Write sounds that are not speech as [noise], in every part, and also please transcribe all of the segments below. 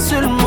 sur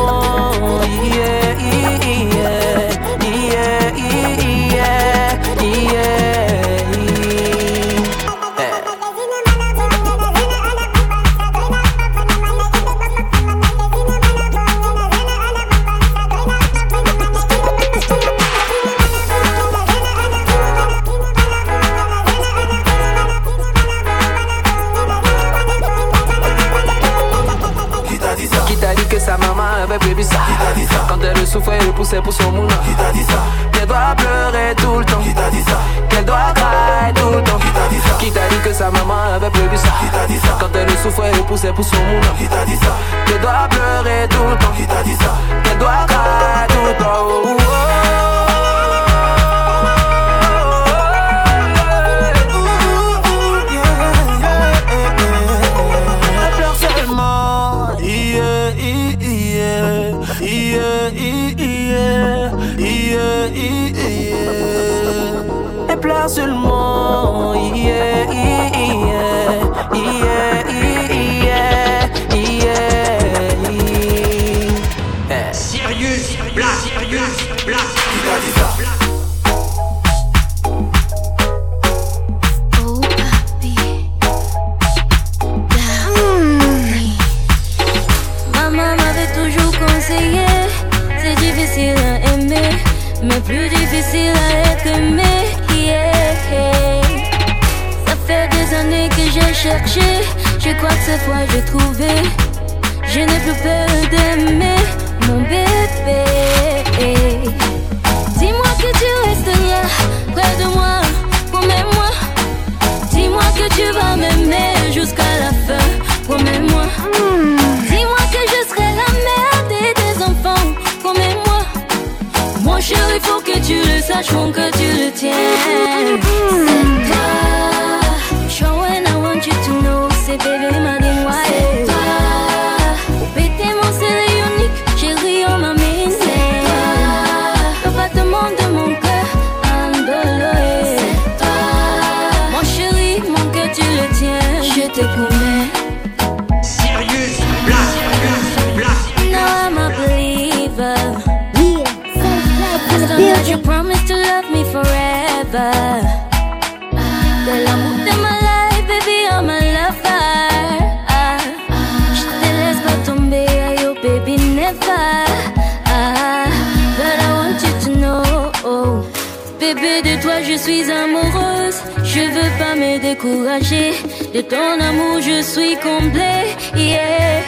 De ton amour, je suis comblée. Yeah.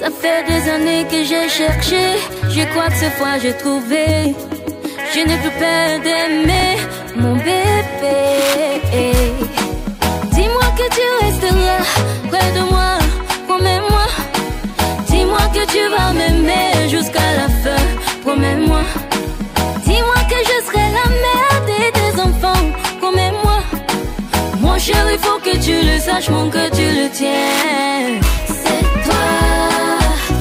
Ça fait des années que j'ai cherché. Je crois que cette fois j'ai trouvé. Je n'ai plus peur d'aimer mon bébé. Dis-moi que tu resteras près de moi. Promets-moi. Dis-moi que tu vas m'aimer jusqu'à la fin. Promets-moi. Dis-moi que je serai la mère de tes enfants. Chérie, il faut que tu le saches, mon que tu le tiennes. C'est toi.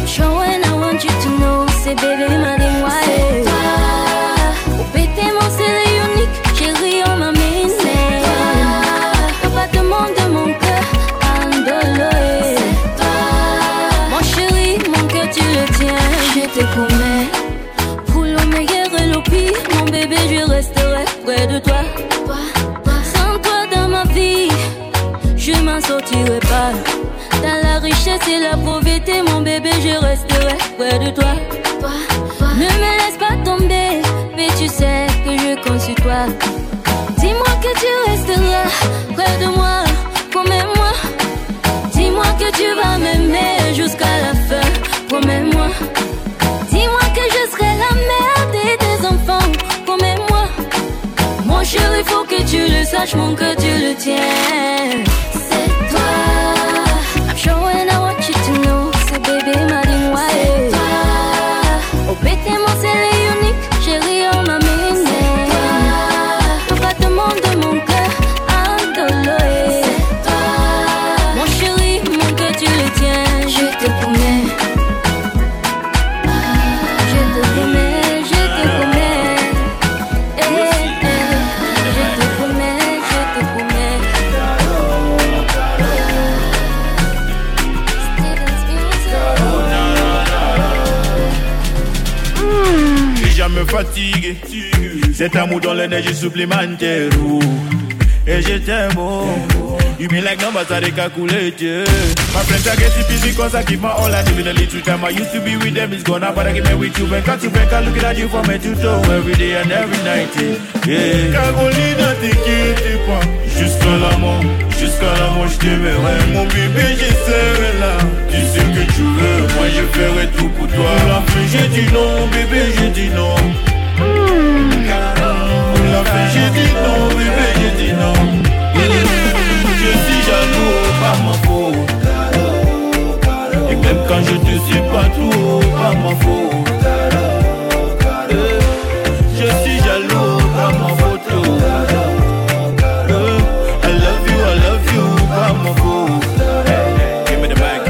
Showing, I want you to know, c'est bébé, ma C'est toi. Oh, pété, mon c'est unique, chérie, on m'a mis. C'est toi. Pas monde de mon cœur, andoloé. C'est toi. Mon chéri, mon que tu le tiens, je te promets. Pour le meilleur et le pire, mon bébé, je resterai près de toi. je resterai près de toi. Ne me laisse pas tomber, mais tu sais que je compte sur toi. Dis-moi que tu resteras près de moi, promets-moi. Dis-moi que tu vas m'aimer jusqu'à la fin, promets-moi. Dis-moi que je serai la mère de tes enfants, promets-moi. Mon chéri, faut que tu le saches, mon que tu le tiens. Cet amour dans l'énergie supplémentaire. Et je t'aime, oh. You mean like numbers are they calculate, yeah. My friends are getting busy cause I give my all I live in a little time I used to be with them, it's gone now, but I give me with you. When cut to back, I looking at you from head to toe every day and every night, yeah. yeah. Caroline, t'inquiète pas. Jusqu'à la mort, jusqu'à la mort, je t'aimerai. Mon bébé, je serai là. Tu sais que tu veux, moi je ferai tout pour toi. La j'ai dit non, bébé, j'ai dit non. Non. Je suis jaloux, pas faute. Et même quand je te suis pas trop, pas faute. Je suis jaloux, pas faute. I love you, I love you, pas faute. Give me the mic.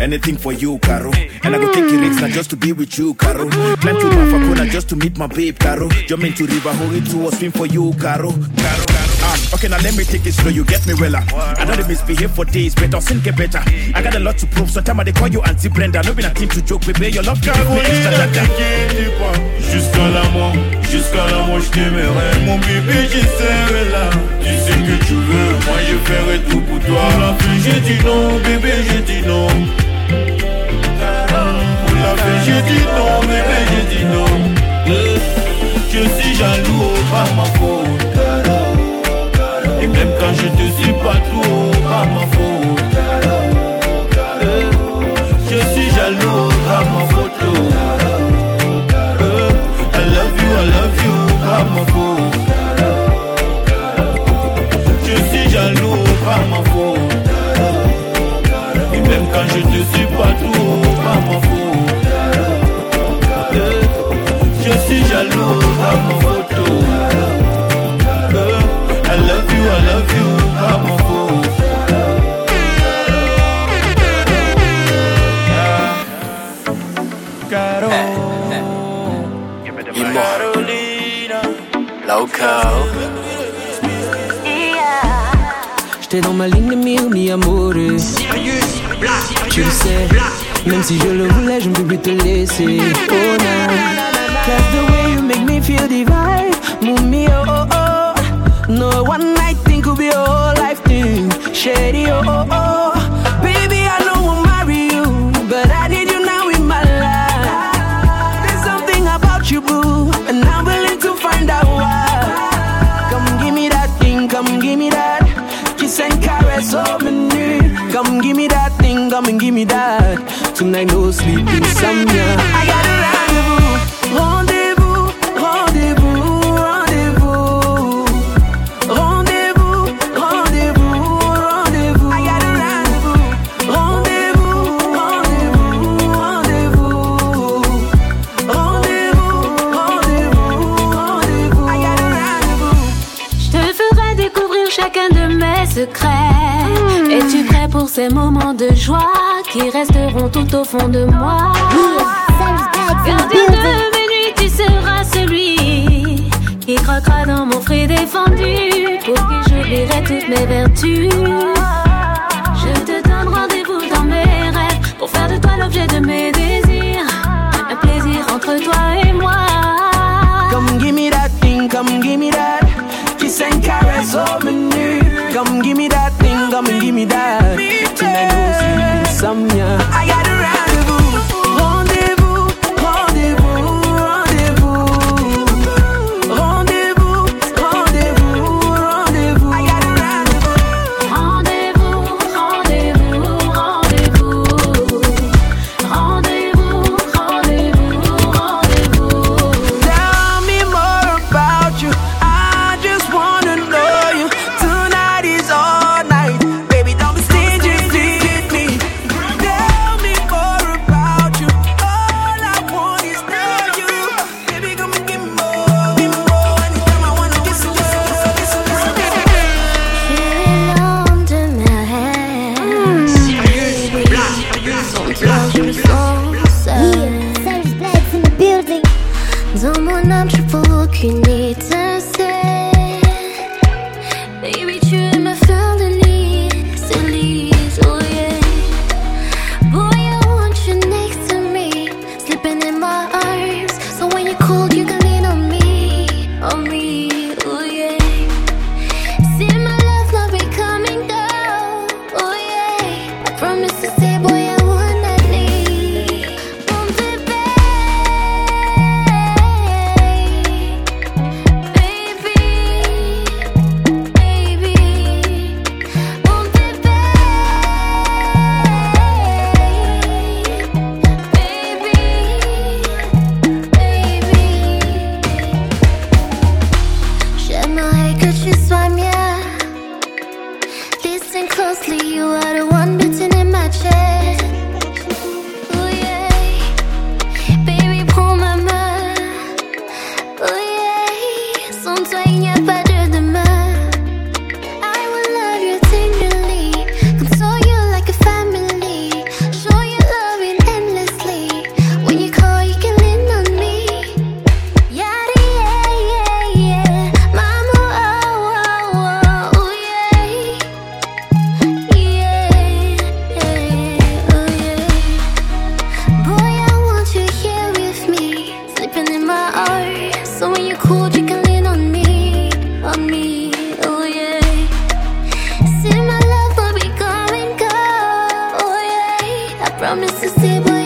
Anything for you, Caro. And I go take a risk not just to be with you, Caro. Climb to Mafakona just to meet my babe, Caro. Jump into river, hurry to or swim for you, Caro. Caro, Caro. Um, okay, now let me take it slow, you get me well. I know they misbehave for days, but I'll soon get better. I got a lot to prove, sometimes they call you Auntie Brenda. No been a team to joke, baby, your love can me. Jusqu'à la mort, jusqu'à la mort, je t'aimerai. Mon bébé, je serai là. Tu sais que tu veux, moi je ferai tout pour toi. La fin, j'ai dit non, bébé, j'ai dit non. Fin, j'ai dit non, bébé, j'ai dit non. Je suis jaloux, pas ma faute. Et même quand je te suis pas trop, pas ma faute. Je suis jaloux, pas ma faute. I love you, I love you, pas ma faute. Je suis jaloux, pas ma faute. Et même quand je te suis pas trop, pas ma faute. Suis jaloux, ma faute. Euh, I love you, I love you, pas ma faute. Caro. Carolina. J'étais dans ma ligne de mire, mi amore. Tu le sais, même si je le voulais, je ne peux plus te laisser. Oh non, cause the way you make me feel divine. Mummy, oh oh oh. No one night thing could be a whole life thing. Shady, oh oh oh. Baby, I know I'll marry you, but I need you now in my life. There's something about you, boo, and I'm willing to find out why. Come give me that thing, come give me that. Kiss and caress oh, all me. Come give me that thing, come and give me that. Tonight no sleep insomnia. Ces moments de joie qui resteront tout au fond de moi? Gardien de mes nuits, tu seras celui qui croquera dans mon fruit défendu pour que j'oublierai toutes mes vertus. Je te donne rendez-vous dans mes rêves pour faire de toi l'objet de mes désirs. Un plaisir entre toi et moi. Come give me that thing, come give me that. All come and give me that. Tonight no sleep insomnia. I got me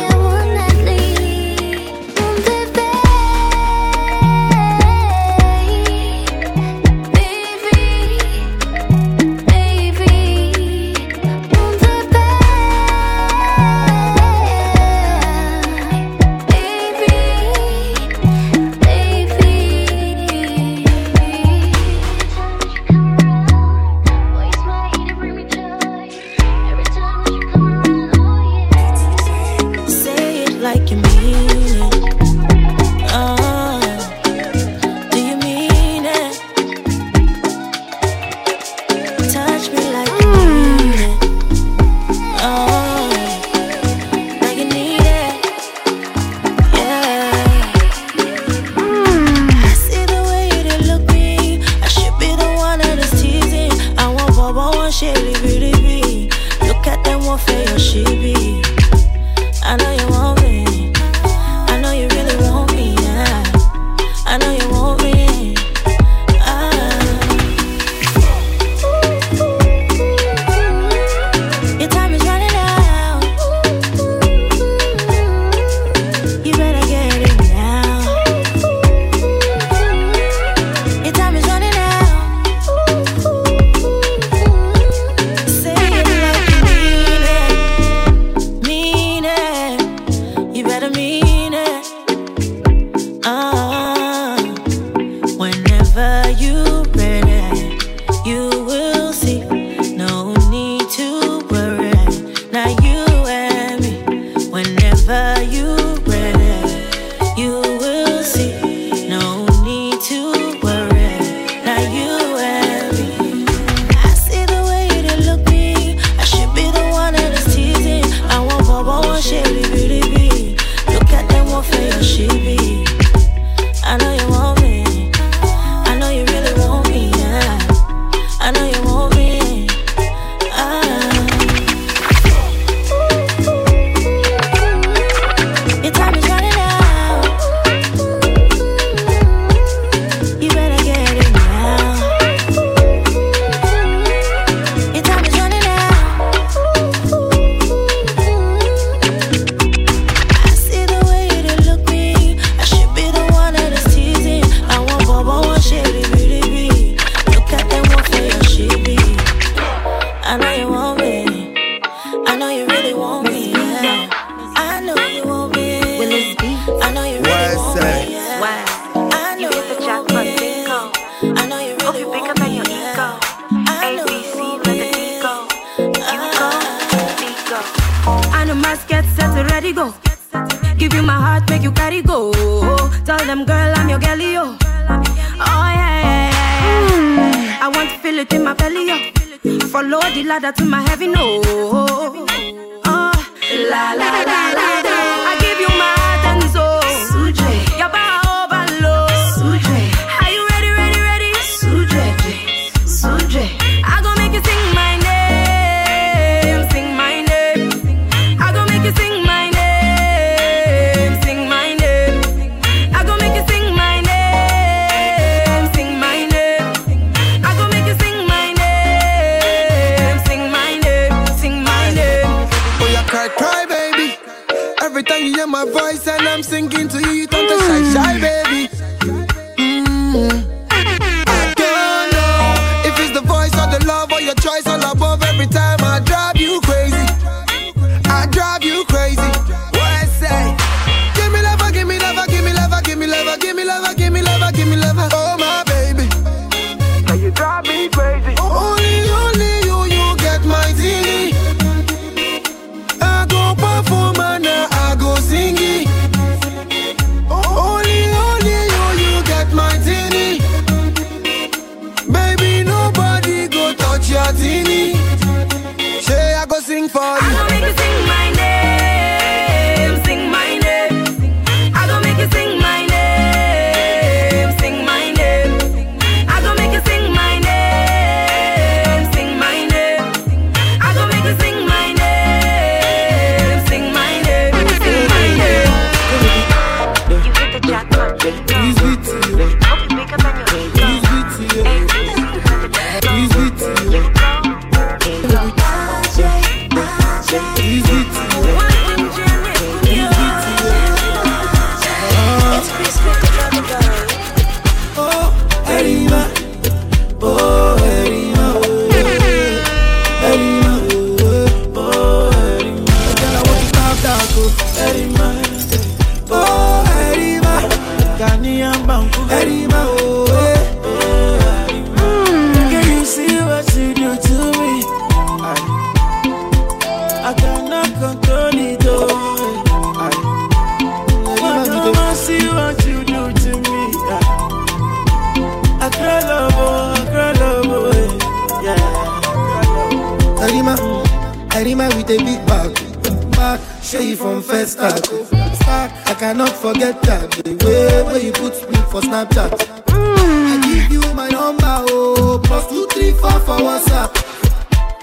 give you my number, oh. Plus two, three, four for WhatsApp.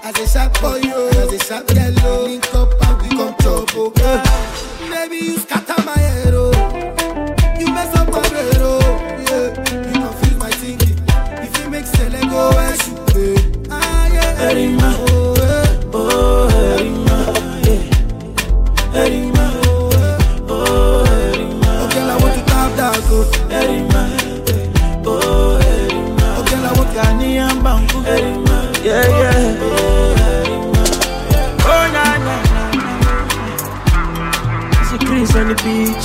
As a sharp for you, oh. as a sharp yellow. Oh. Link up and we come top, oh. Yeah. Maybe you scatter my head, oh. You mess up my head, oh. Yeah. You confuse my thinking. If you make Selego, I should pay. Ah, yeah. Erima.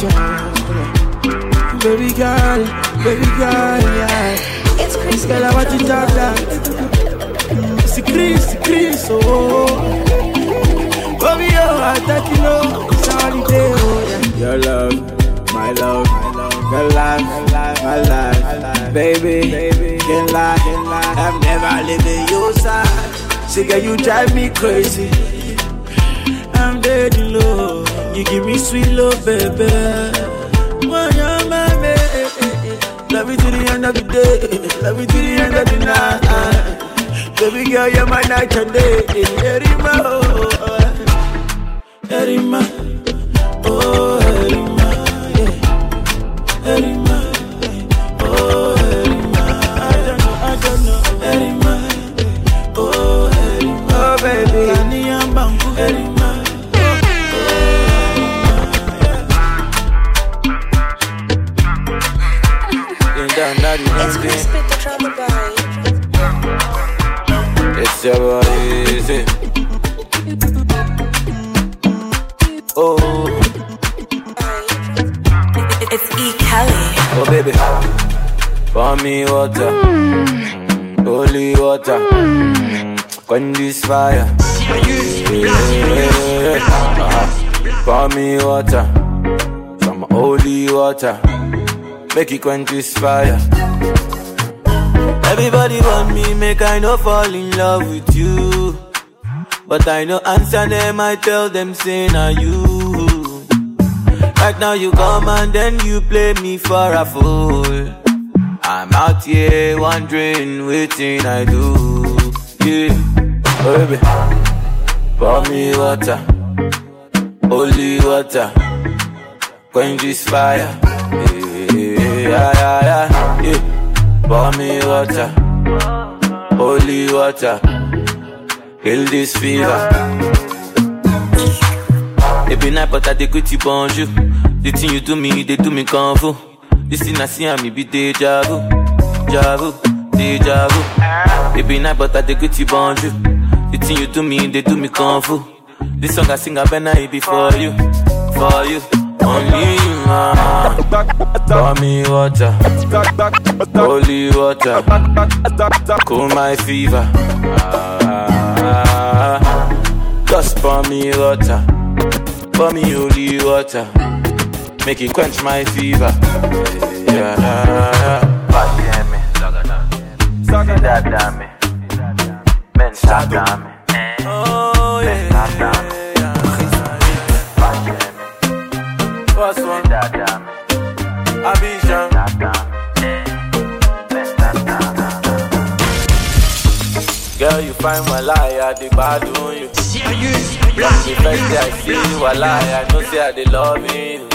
job. Baby girl, baby girl, yeah. It's Chris. Girl, I want you to have that. See Chris, Chris, oh. Baby, oh, I thought you know it's holiday, oh, yeah. Your love, my love, your life, my life, baby, baby. Can't lie, can't lie. I'm never leaving your side. See, girl, you drive me crazy. I'm dead in love. You give me sweet love, baby. When you're my Love you to the end of the day. Love you to the end of the night. Baby girl, you're my night and day. Erima, oh, Erima. it's been. It's ever easy. Oh, it's E. Kelly. Oh, baby, pour me water, mm. holy water, mm. quench this fire. Pour me water, some holy water, make it quench this fire. Everybody want me, make I no fall in love with you. But I no answer them, I tell them, say, now you. Right now you come and then you play me for a fool. I'm out here wondering, waiting I do. Yeah, oh, baby, pour me water, holy water, quench this fire. Yeah, Yeah, yeah, yeah, yeah. Pour me water, holy water, kill this fever. Every night, but I dey greet you bonjour. The thing you do me, they do me fu. This thing I see and me be deja vu, deja vu, deja vu. Every night, but I dey greet you bonjour. The thing you do me, they do me fu. This song I sing, I better it be for you, for you, only you. Pour me water, holy water, cool my fever. Ah, just pour me water, pour me holy water, make it quench my fever. Yeah. Dame, men dame, Oh Abidjan. Girl, you find my lie, I dey bad on you. Serious From the Black first day I see you, I lie, I know say I dey love you.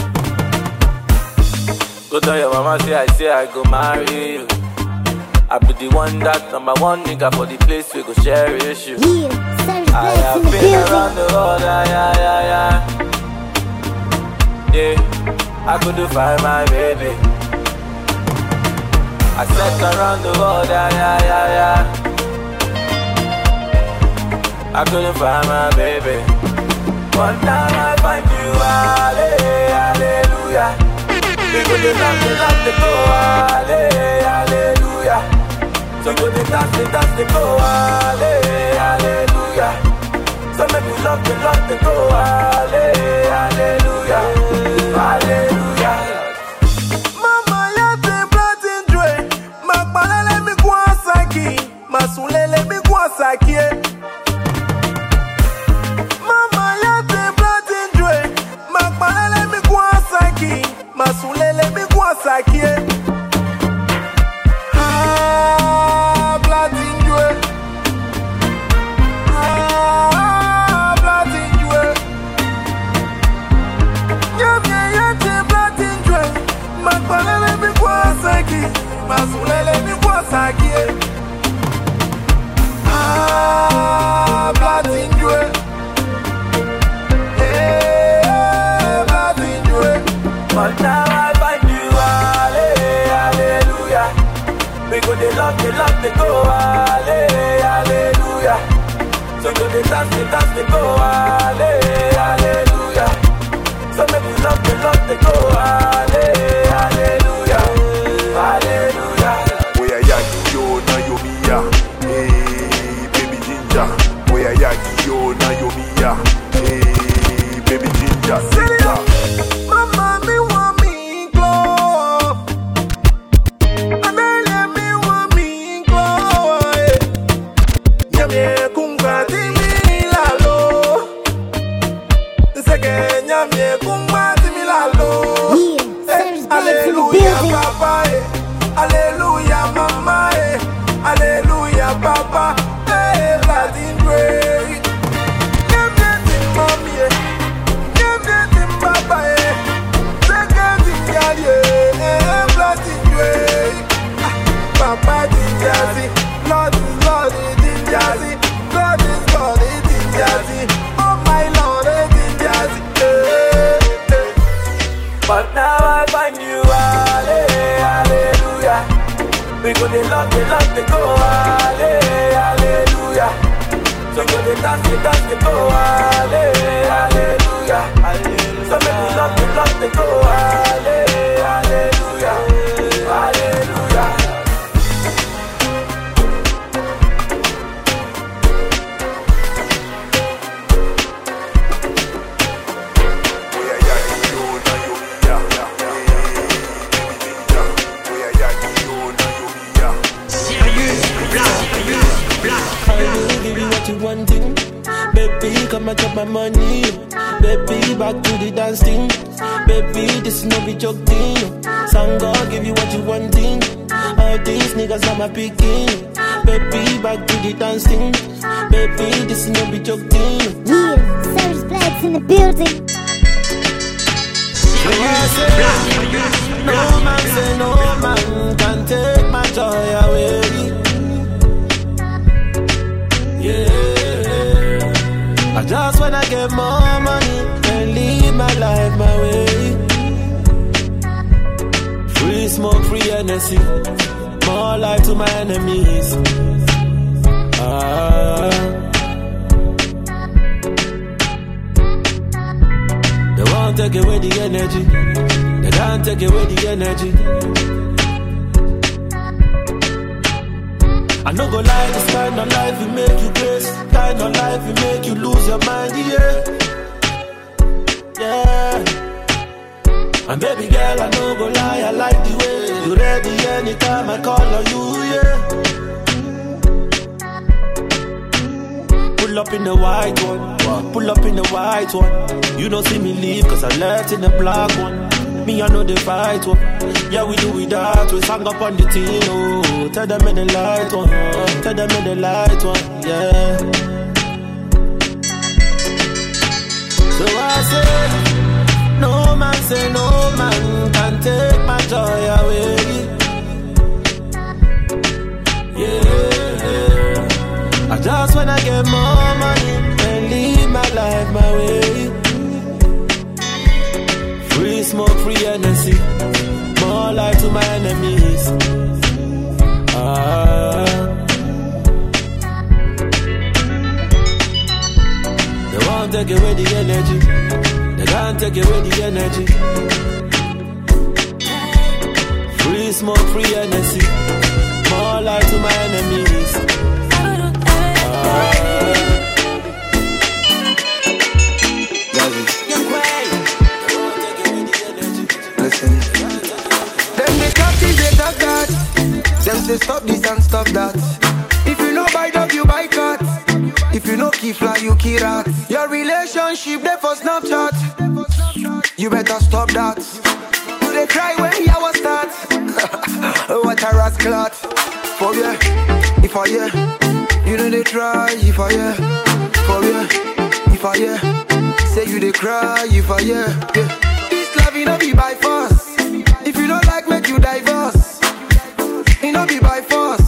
Go tell your mama say I say I go marry you. I be the one that number one nigga for the place we go cherish you. Yeah, I have been around the world, yeah, yeah, yeah, yeah. I couldn't find my baby. I searched around the world, yeah, yeah, yeah, yeah. I couldn't find my baby. One time I find you, halle- hallelujah. People they dance, they dance, they go, halle- hallelujah. Go they dance, they dance, they go, halle- hallelujah. Some make me love, they love, they go, halle- hallelujah, hallelujah. Mama yate blatin dre Makbalele mi kwa saki Masulele mi kwa saki eh. Mama yate blatin dre Makbalele mi kwa saki Masulele mi kwa saki Go they dance, they go, halle- hallelujah. So make me love, they love, they go, halle- hallelujah, hallelujah. Oya yagi yo na yo miya, hey baby ginger. Oya yagi yo na yo miya, hey baby ginger. I just wanna get more money and live my life my way. Free smoke, free energy, more life to my enemies. Ah. They won't take away the energy. They can't take away the energy. I no go lie, this kind of life will make you grace. Kind of life will make you lose your mind, yeah. Yeah. And baby girl, I no go lie, I like the way you ready anytime I call on you, yeah. Pull up in the white one, pull up in the white one. You don't see me leave, cause I left in the black one. Me, I know the fight one. Yeah, we do it that way. Hang up on the team, oh. Tell them in the light one, tell them in the light one, yeah. So I say, no man say no man can take my joy away. Yeah, I just wanna get more money and live my life my way. Free smoke, free energy, more life to my enemies. Ah. They won't take away the energy. They can't take away the energy. Free smoke, free energy. More light to my enemies. Ah. That. Them say stop this and stop that. If you know buy dog, you buy cat. If you know key fly, you key rat. Your relationship there for Snapchat. You better stop that. You they cry when the was start. [laughs] what a rascal. For yeah, if I yeah, you know they try. If I yeah, for yeah, if I yeah, say you they cry. If I yeah, yeah. This love you know be by force. If you don't like, make you divorce. Be by force.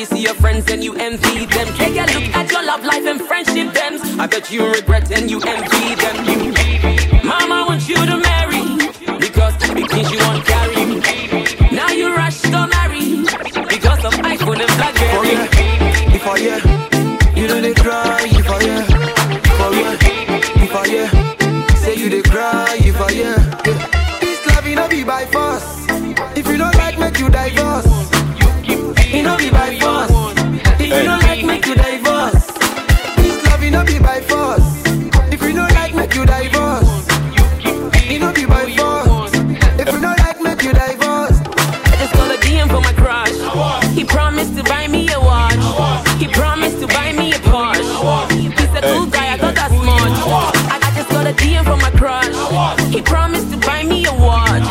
You see your friends and you envy them. Take a look at your love life and friendship them. I bet you regret and you envy them. You, Mama wants you to marry because because she won't carry. Now you rush to marry because of iPhone and BlackBerry. If before yeah, crush. He promised to buy me a watch.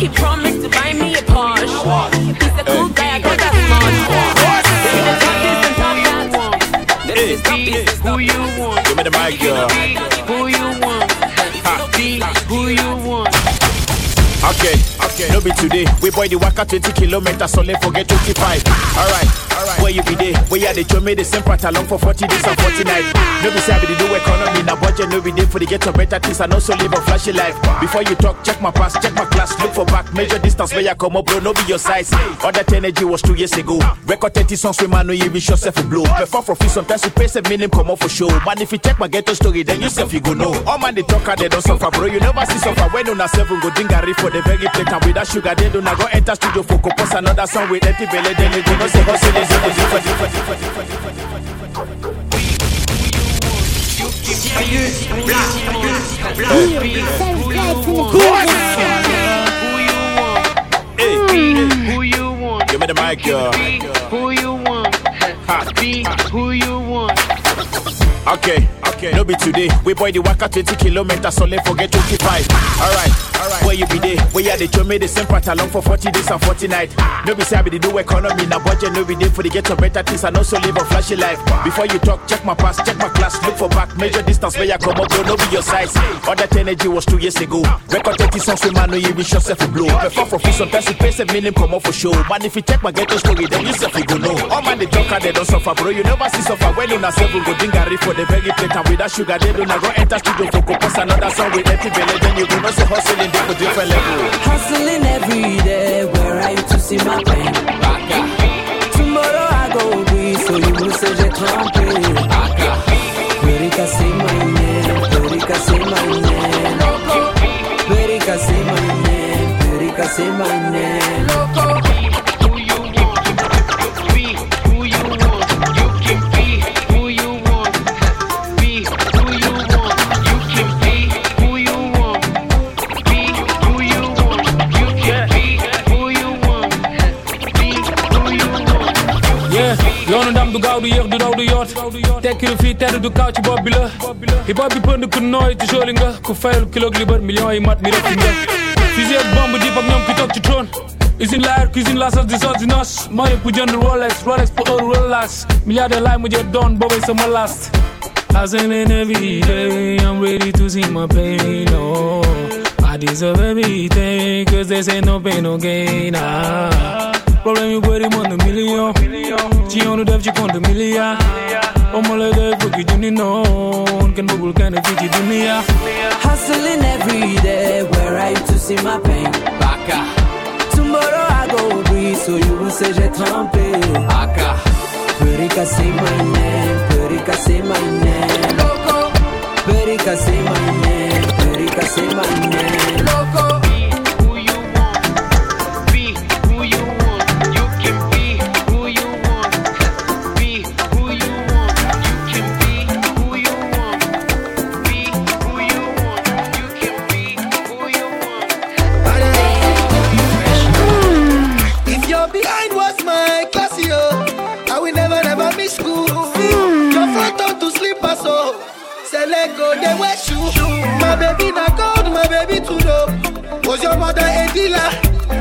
He promised to buy me a Porsche. He's a cool guy, I thought that's much. Say the top this and top that. This is top this Who you want? Give me the mic, girl. Who you want? Be who you want. Okay, okay. No be today. We boy the waka 20 kilometers, so let's forget 25. Alright, alright. Where you be there? Where We had the show me the same part along for 40 days and 40 nights. No be say I the do economy, na budget no be day for the get of better things and also live a flashy life. Before you talk, check my past, check my class, look for back, measure distance where you come up, bro, no be your size. All that energy was two years ago. Record 30 songs with man, no even shot self a blow. Before for free, sometimes you pay some minimum come up for show. Man, if you check my ghetto story, then you self you go know. All man they talk they don't suffer, bro. You never see suffer when una seven go dingari for the very plate without sugar, they do not go enter studio for compose another song with empty belly, then they go no say hustle is different, different, different, different, different, different. Sérieux, building. Hey, Who you want? give me the mic, yo. Who you want? Be who you want. Okay, okay. No be today. We boy the waka 20 kilometers, so let forget 25. Alright, alright. Where you be there? Where you the show me the same part along for 40 days and 40 nights. No be say I be the do economy, na budget no be there for the get of better things and also live a flashy life. Before you talk, check my past, check my class, look for back, measure distance where you come up, bro, no be your size. All that energy was two years ago. Record 30 songs with man, no you be shot self a blow. Before for free, sometimes you pay some minimum come up for show. Man, if you check my ghetto story, then you self you go know. All man they talk they don't suffer, bro. You never see suffer when you na seven go dingari for the very plate and without sugar, they do not go enter studio for compose another song with empty belly, then you go no say hustling they for different level. Hustling every day, where are you to see my pain? Tomorrow I go breathe, so you will say j'ai trempé. Perica say my name, Perica say my name. Perica say my name, Perica say my name. Bi la. Hip hop bi pënd ku nooy ci jooli nga. Ku fayal kilo li bër millions yi mat mi rek nga. Fusil ak bombe di ak ñoom ki toog ci trône. Usine la air cuisine la sauce di sauce di nos money pour jënd Rolex Rolex milliardaire laay mujjee doon boobay sama last. Hustling every day, I'm ready to see my pain, oh I deserve everything, cause they say no pain, no gain, ah. Problème yu bëri mën na million. Ci yoonu def ci compte milliard. Omo la def fukki junni noon kenn bëggul kenn fii ci dunia Hustling every day, where are you to see my pain? Baka. Tomorrow I go breathe, so you will say j'ai trempé. Aka. Perica say my name, Perica say my name. Loco. Perica say my name, Perica say my name. Loco. So say let go, they wear shoe. My baby na gold, my baby too low. Was your mother a dealer?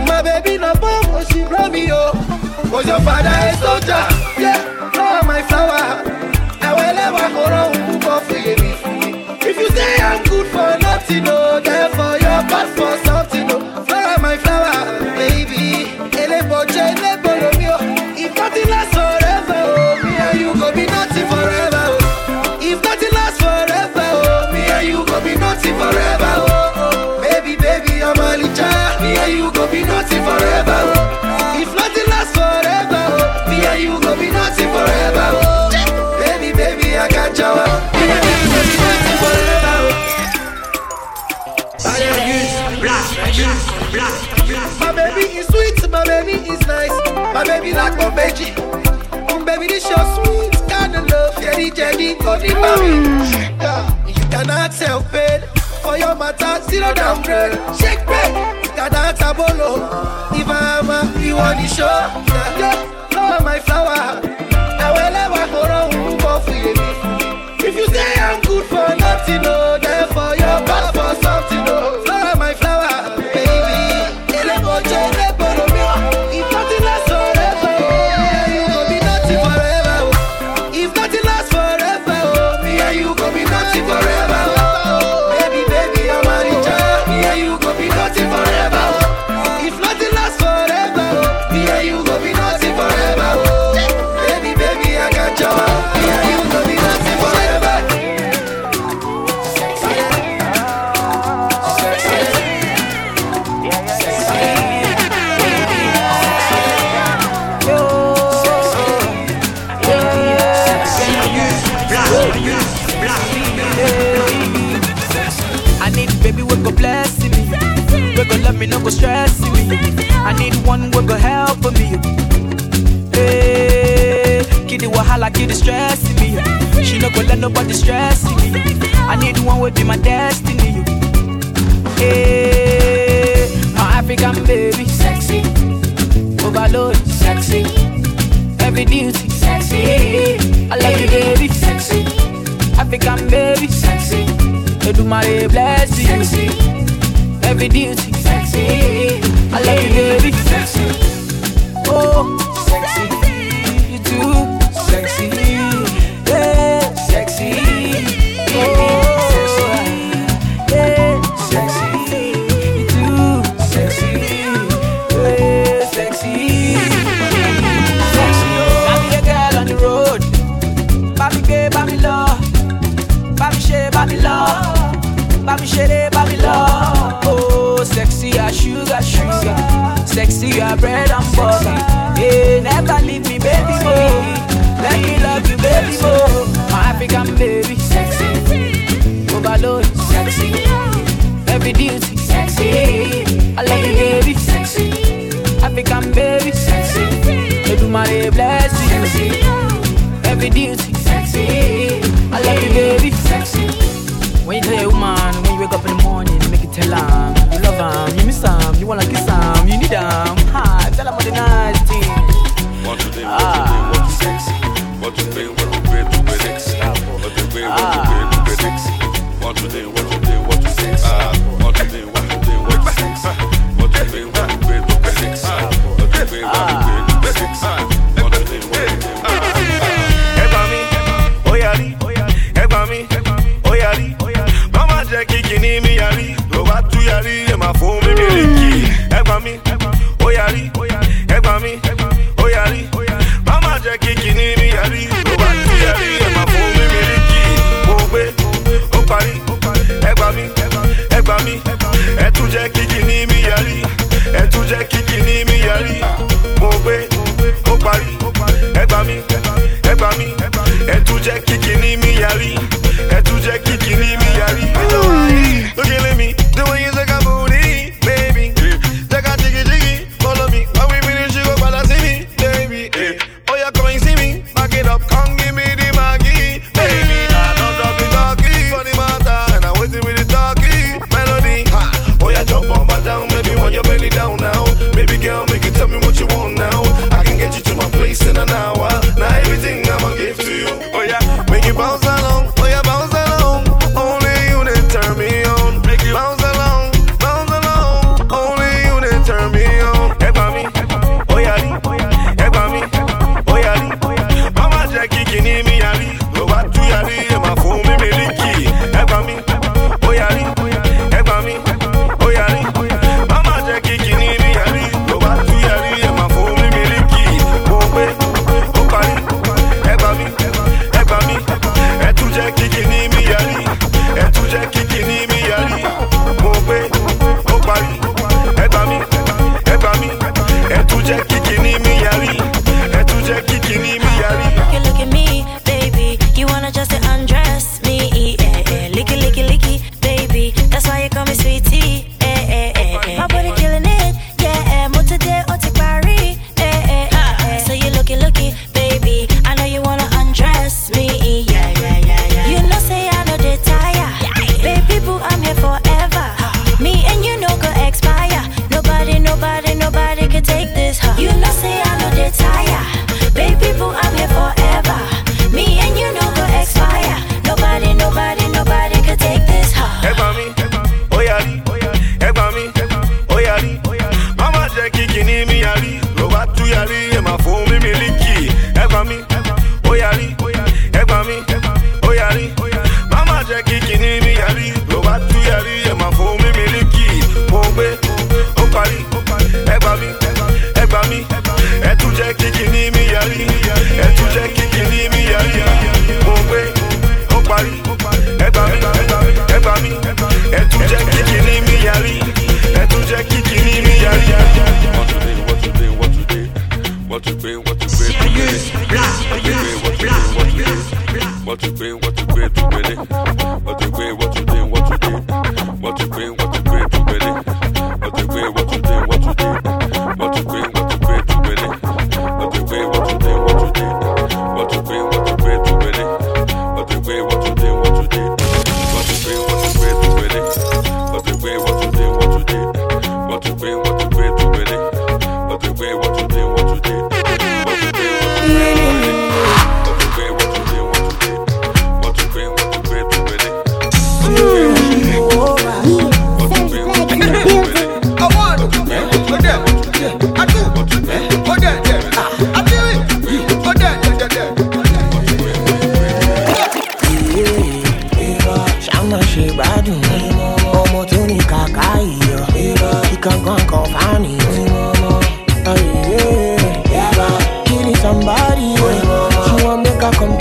My baby na bomb, was she blow me, yo. Was your father a soldier? Veggie. Mm, baby, this your sweet kind of love. Jelly, jelly, honey, mommy. Yeah, you cannot help it. For your matter, zero downgrade. Shake back, you cannot abolo. If I'm a, you on the show. Yeah, yeah, flower, my flower. I will never go wrong, for you. If you say I'm good for nothing, no, nobody stress me. I need one will be my destiny. Hey, my African baby, sexy, overload, sexy, heavy duty, sexy. Eh, I love you, baby, sexy, African baby, sexy. Edumare bless you, sexy, heavy duty, sexy. I love you, baby, sexy. Oh, sexy, sexy as bread and butter. Yeah, never leave me, baby boy. Let me love you, baby boy. My African baby, sexy, overload, sexy, heavy duty, sexy. I love you, baby, sexy, African baby, sexy. Everybody bless you, sexy, heavy duty, sexy. I love you, baby, sexy. When you tell your woman, when you wake up in the morning, tell her you love him, you miss him, you wanna kiss him, you need him. Ha, tell him all the nice things. What you think, what you think, what you sexy? What you think, what you think, what you sexy? What you think, what you think, what you sexy? What you think, what you think, what you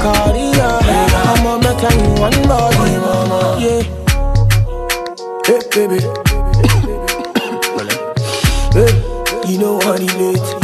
Yeah. I'ma make you one body, yeah. Hey, baby. [coughs] hey, [coughs] you know what it is.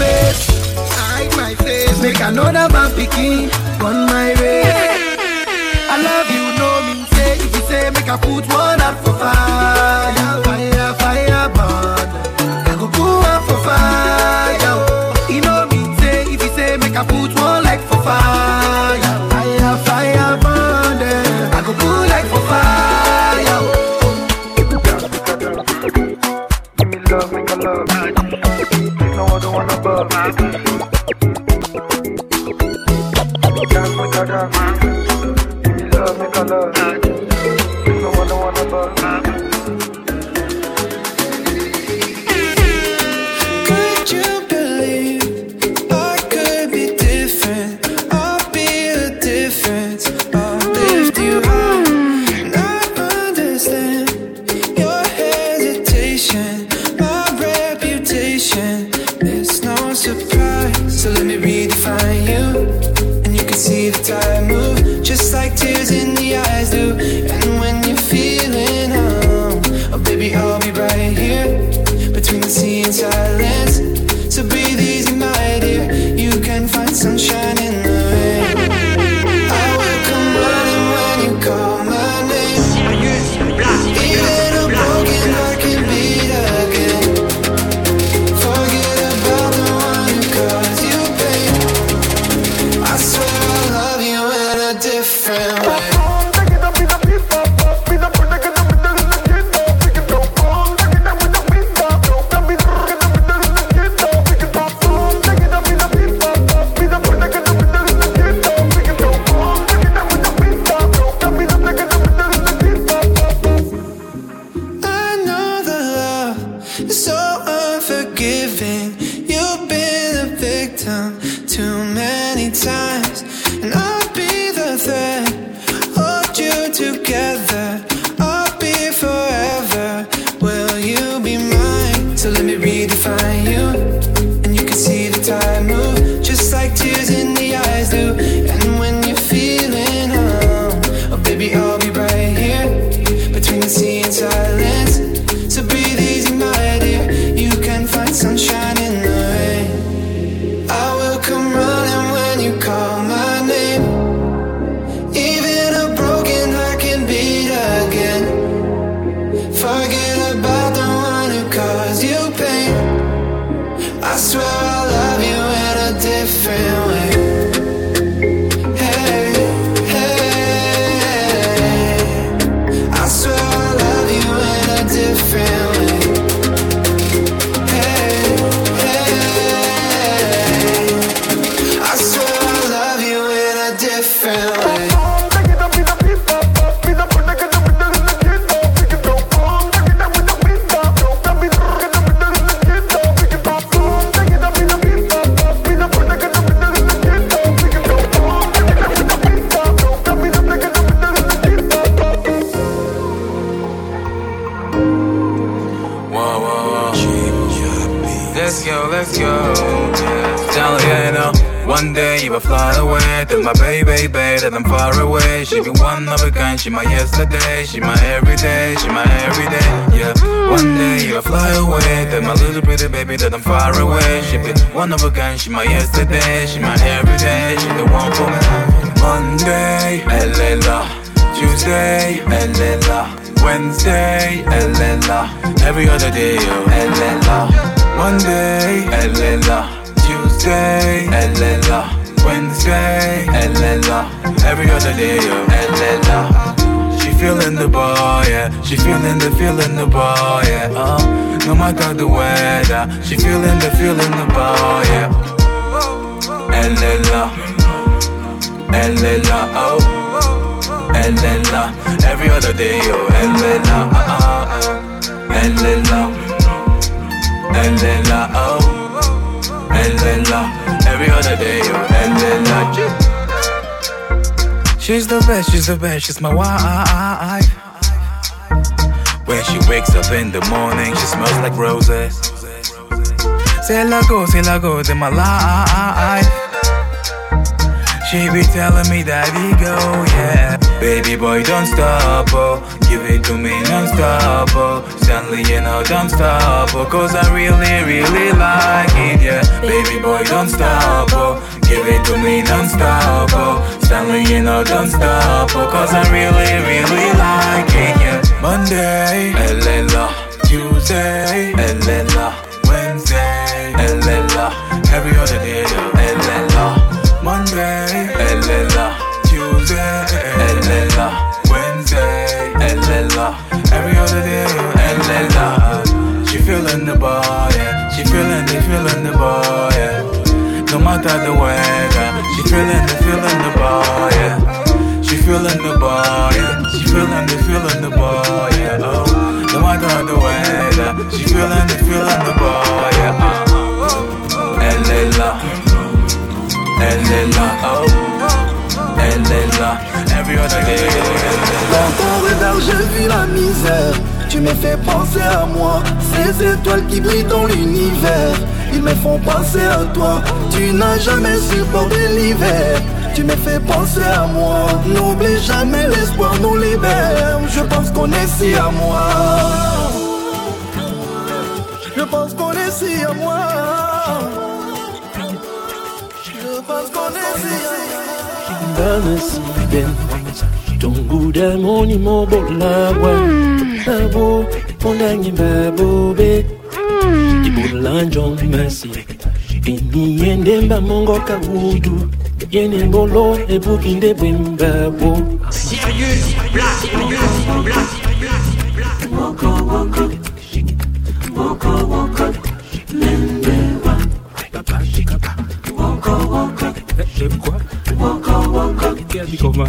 face. Hide my face. Make another man picking on my way. I love you, no mean say. If you say, make I put one up for five. So unforgiving. You've been a victim she my yesterday, she my everyday, she my everyday. Yeah. One day you will fly away, then my little pretty baby that I'm far away. She be one of a kind, she my yesterday, she my everyday, she the one for me. Monday, Elela. Tuesday, Elela. Wednesday, Elela. Every other day, yo, Elela. Monday, Elela. Tuesday, Elela. Wednesday, Elela. Every other day, yo, Elela. Feeling the boy, yeah. She feeling the feeling the boy, yeah. Uh, no matter the weather, she feeling the feeling the boy, yeah. Elela, Elela, oh. Elela, every other day, uh, uh, Elela, Elela, oh, Elela, every other day, oh, yo, Elela. She's the best, she's the best, she's my wife. When she wakes up in the morning, she smells like roses. Say la go, say la go, in my life. She be telling me that he go, yeah. Baby boy, don't stop, oh. Give it to me non-stop, oh. Stanley, you know, don't stop, oh. Cause I really, really like it, yeah. Baby boy, don't stop, oh. Give it to me non-stop, oh. Stanley, you know, don't stop, oh. Cause I really, really like it, yeah. Monday, Elela. Tuesday, Elela. Wednesday, Elela. Every other day, Elela. Monday, Elela. Tuesday, Elela. Wednesday, Elela. Every other day, Elela. She feeling the boy, Matter the weather, she feeling the feeling the boy, yeah. She feeling the boy, yeah. She feeling the feeling the boy, yeah. Oh, no matter the weather, she feeling the feeling the boy, yeah. Uh, Elela. Elle est là, oh, là, every other day. Dans regard je vis la misère Tu me fais penser à moi. Ces étoiles qui brillent dans l'univers Ils me font penser à toi. Tu n'as jamais supporté l'hiver Tu me fais penser à moi. N'oublie jamais l'espoir nous libère Je pense qu'on est si à moi. Je pense qu'on est si à moi. Je pense qu'on est si à moi tonguda moni mobolawa hmm. abo ondangi babobe. Hmm. Ibulanjo masi. Eni yendemba mongoka wudu yene ngolo ebuki nde bwembabo Woko woko, woko woko, lembewa. Woko woko, woko woko,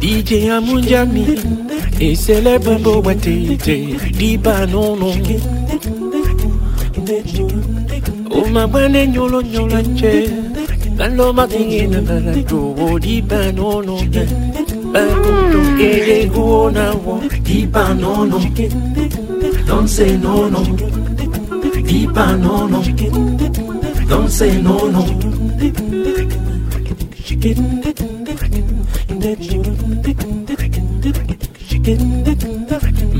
DJ Amunjani et célèbre Boatete, Diba non non. O ma bane nyolo nyolo che, Lalo matingi na balato, o Diba non non. Bakuto ere guona wo, Diba non non. Don't say no no. Diba non non. Don't say no no.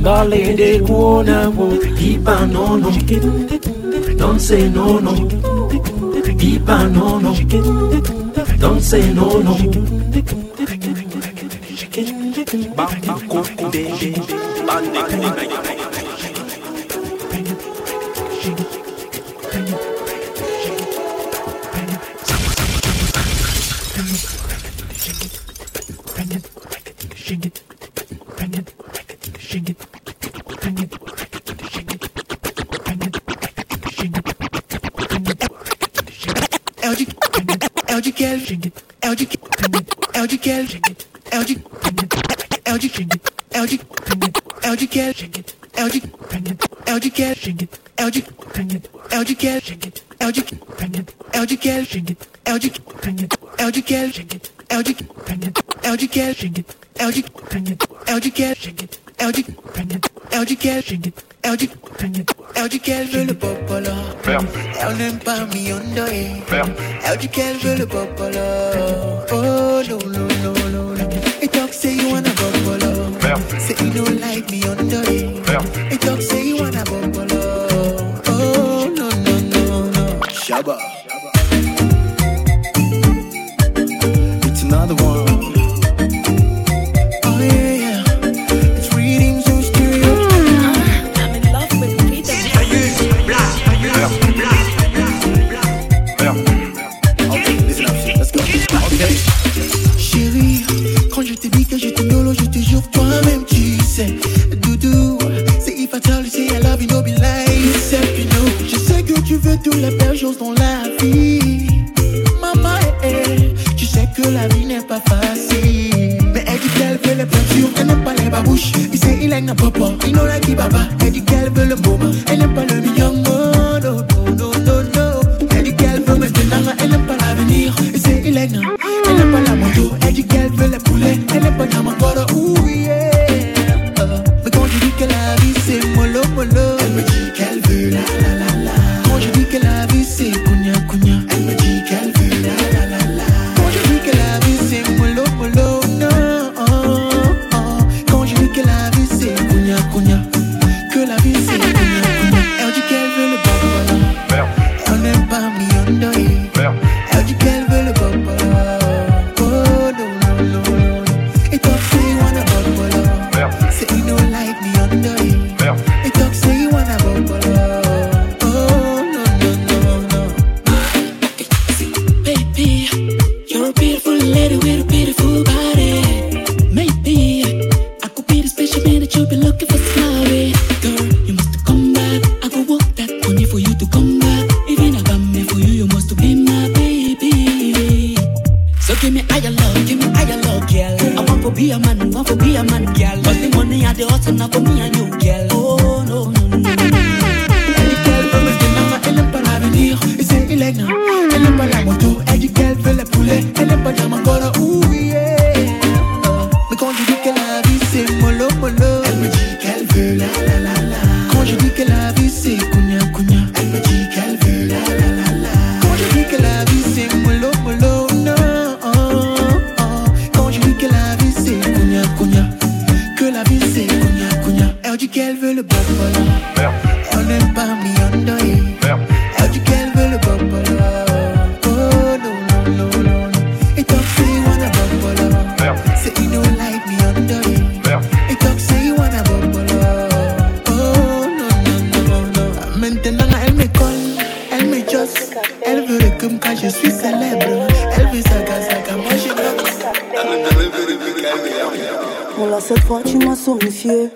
Bale de guona wo, Diba no no. Don't say no no. Diba no no. Don't say no no. É o duquel je le pop dans la vie. Maman, eh, eh, tu sais que la vie n'est pas facile. Mais elle dit qu'elle veut les peintures, elle n'aime pas les babouches. Il sait il aime la papa, il n'en a qui baba. du qu'elle veut le bob Merde. On n'aime pas mi Merde. How qu'elle veut le bob Oh non, non, non, non. Et toi, c'est wanna bob Merde. C'est you know like me under Merde. Et toi, c'est wanna bob Oh non, non, non, non. Maintenant, elle me elle me josse. Elle veut comme quand je suis célèbre. Elle veut saga, saga, moi je note. Bon là, cette fois, tu m'as somnifié.